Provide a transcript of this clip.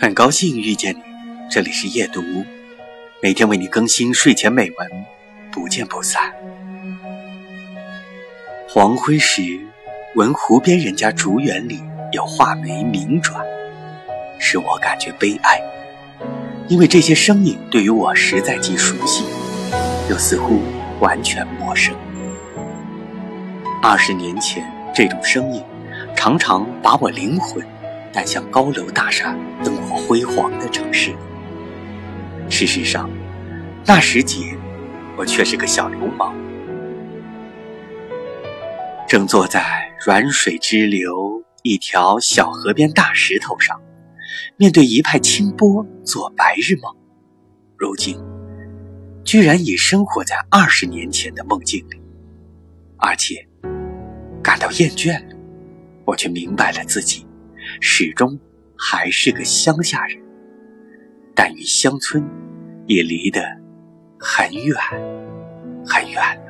很高兴遇见你，这里是夜读，每天为你更新睡前美文，不见不散。黄昏时，闻湖边人家竹园里有画眉鸣转，使我感觉悲哀，因为这些声音对于我实在既熟悉，又似乎完全陌生。二十年前，这种声音常常把我灵魂。但像高楼大厦、灯火辉煌的城市。事实上，那时节，我却是个小流氓，正坐在软水支流一条小河边大石头上，面对一派清波做白日梦。如今，居然已生活在二十年前的梦境里，而且感到厌倦了。我却明白了自己。始终还是个乡下人，但与乡村也离得很远很远。